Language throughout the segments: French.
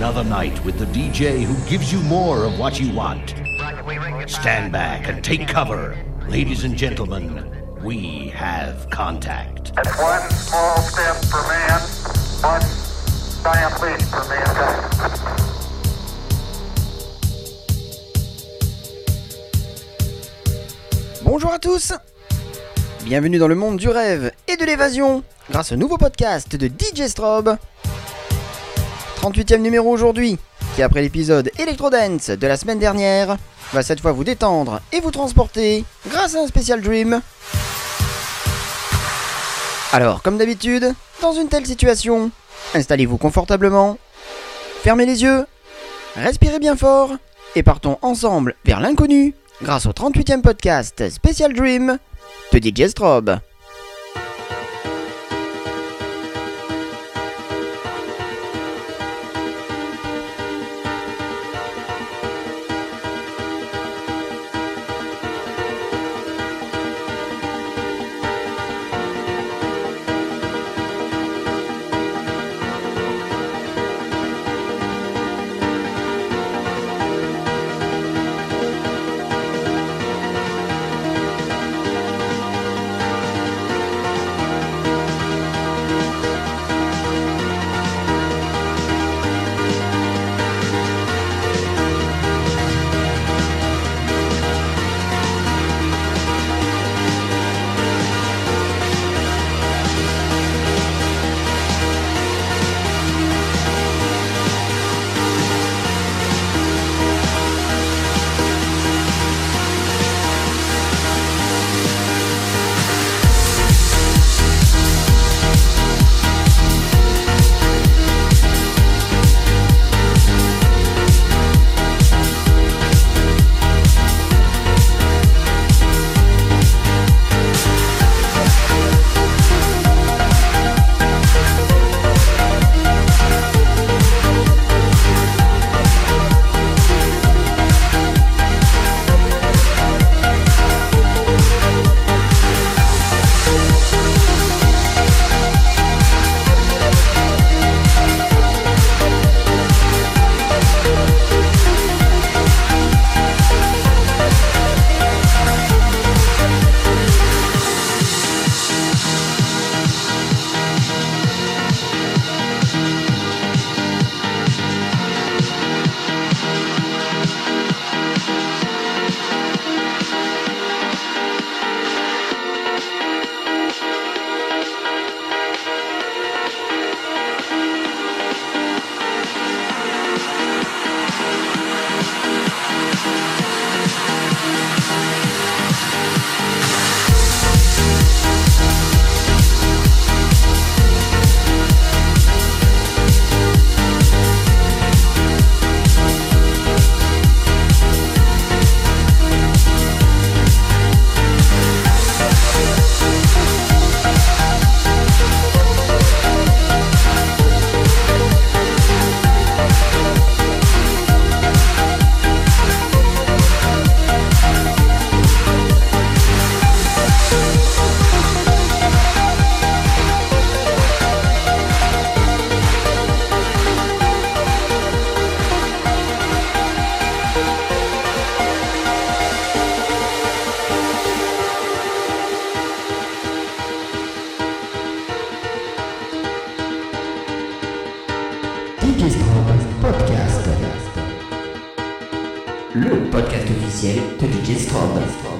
another night with the DJ who gives you more of what you want. Stand back and take cover. Ladies and gentlemen, we have contact. That's one small step for man, one giant leap for mankind. Bonjour à tous Bienvenue dans le monde du rêve et de l'évasion grâce au nouveau podcast de DJ Strobe. 38e numéro aujourd'hui, qui après l'épisode Electro Dance de la semaine dernière, va cette fois vous détendre et vous transporter grâce à un spécial Dream. Alors, comme d'habitude, dans une telle situation, installez-vous confortablement, fermez les yeux, respirez bien fort et partons ensemble vers l'inconnu grâce au 38e podcast Special Dream de DJ Strobe. DJ Strobe Podcast. Le podcast officiel de DJ.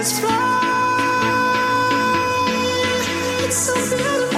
Let's fly. It's so beautiful.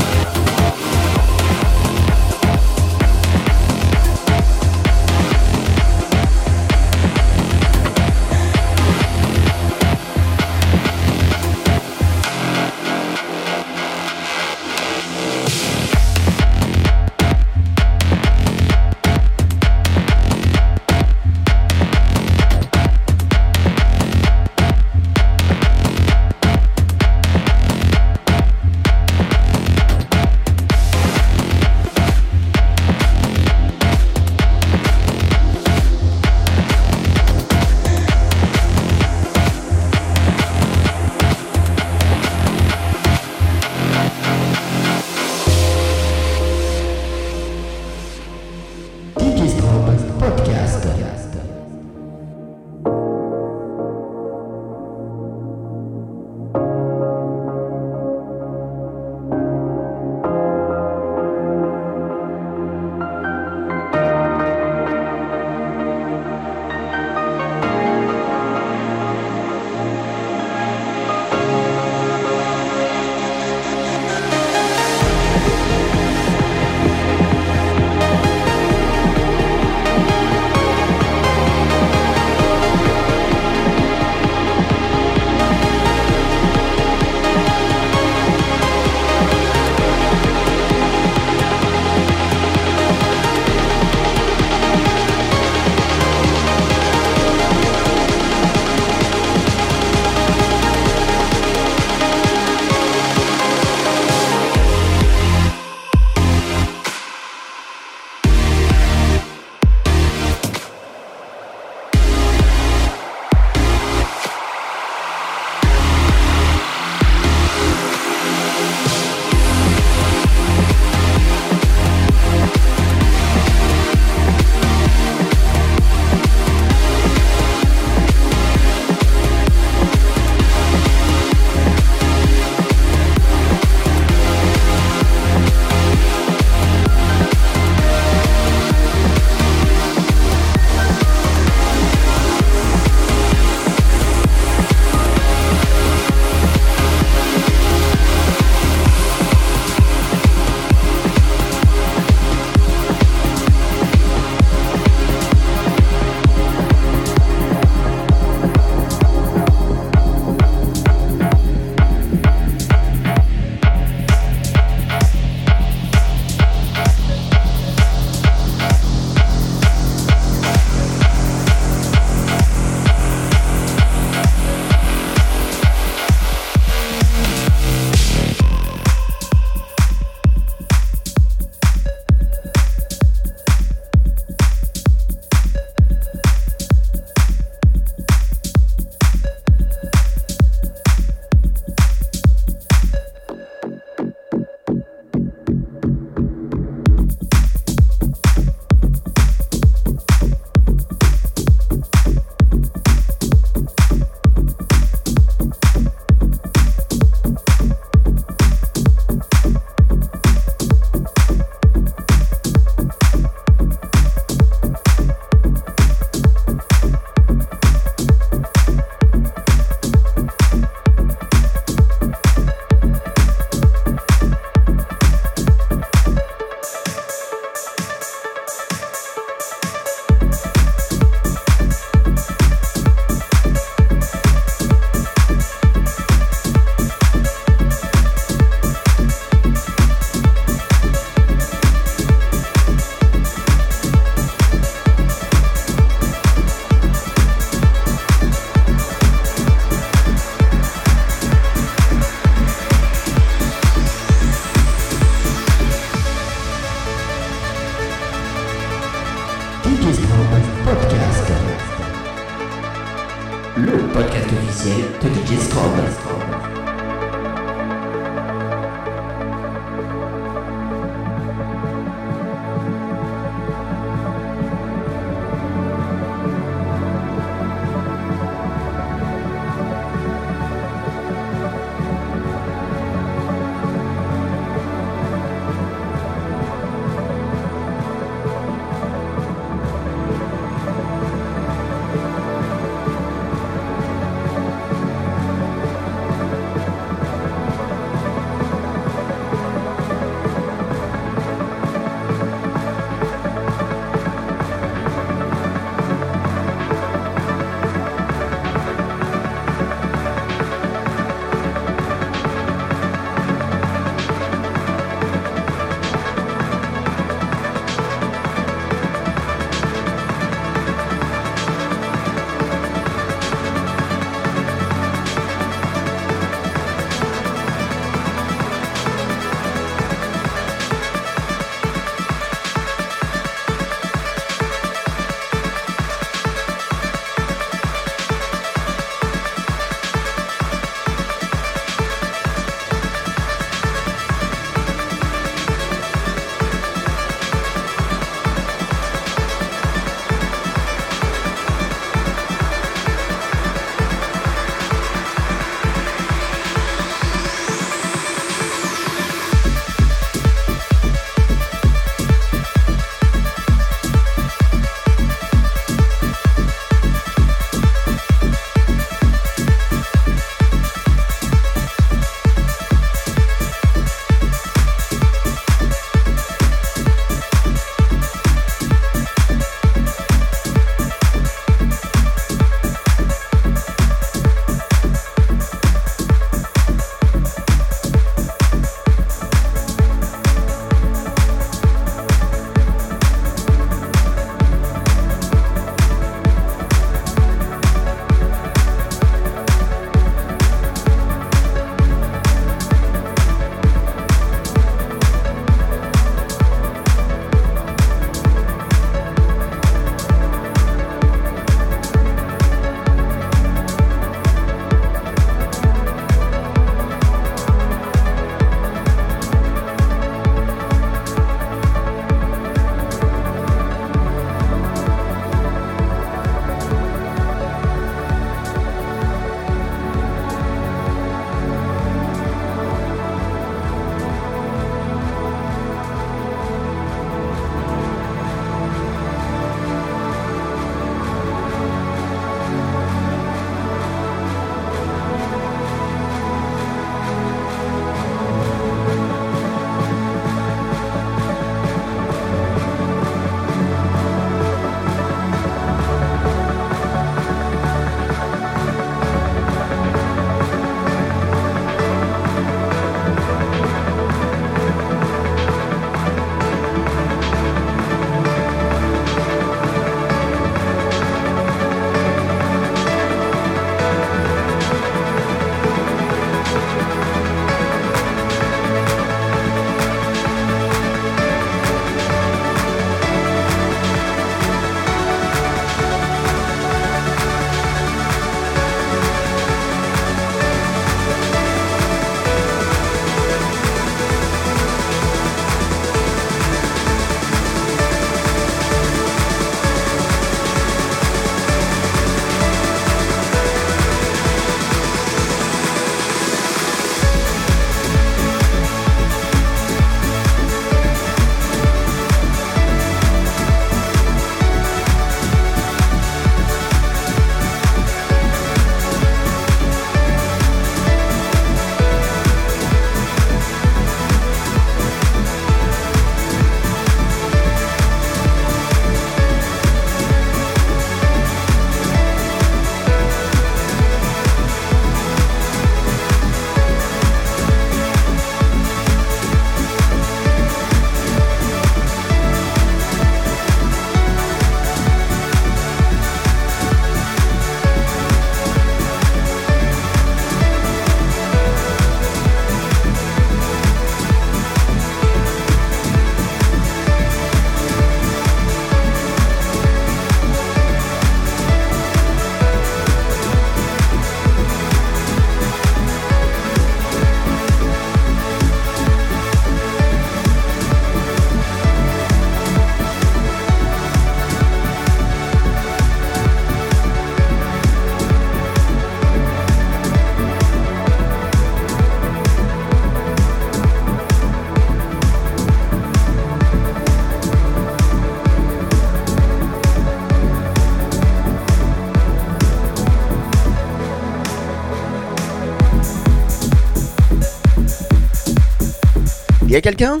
Y a quelqu'un?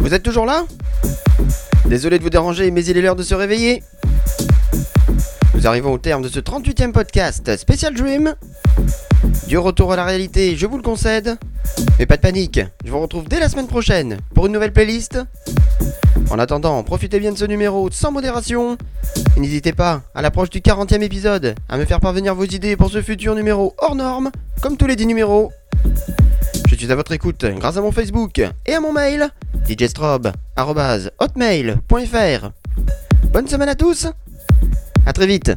Vous êtes toujours là? Désolé de vous déranger, mais il est l'heure de se réveiller. Nous arrivons au terme de ce 38e podcast Special Dream. Du retour à la réalité, je vous le concède. Mais pas de panique, je vous retrouve dès la semaine prochaine pour une nouvelle playlist. En attendant, profitez bien de ce numéro sans modération. Et n'hésitez pas, à l'approche du 40e épisode, à me faire parvenir vos idées pour ce futur numéro hors norme, comme tous les 10 numéros. Je suis à votre écoute grâce à mon Facebook et à mon mail djstrobe.hotmail.fr Bonne semaine à tous. À très vite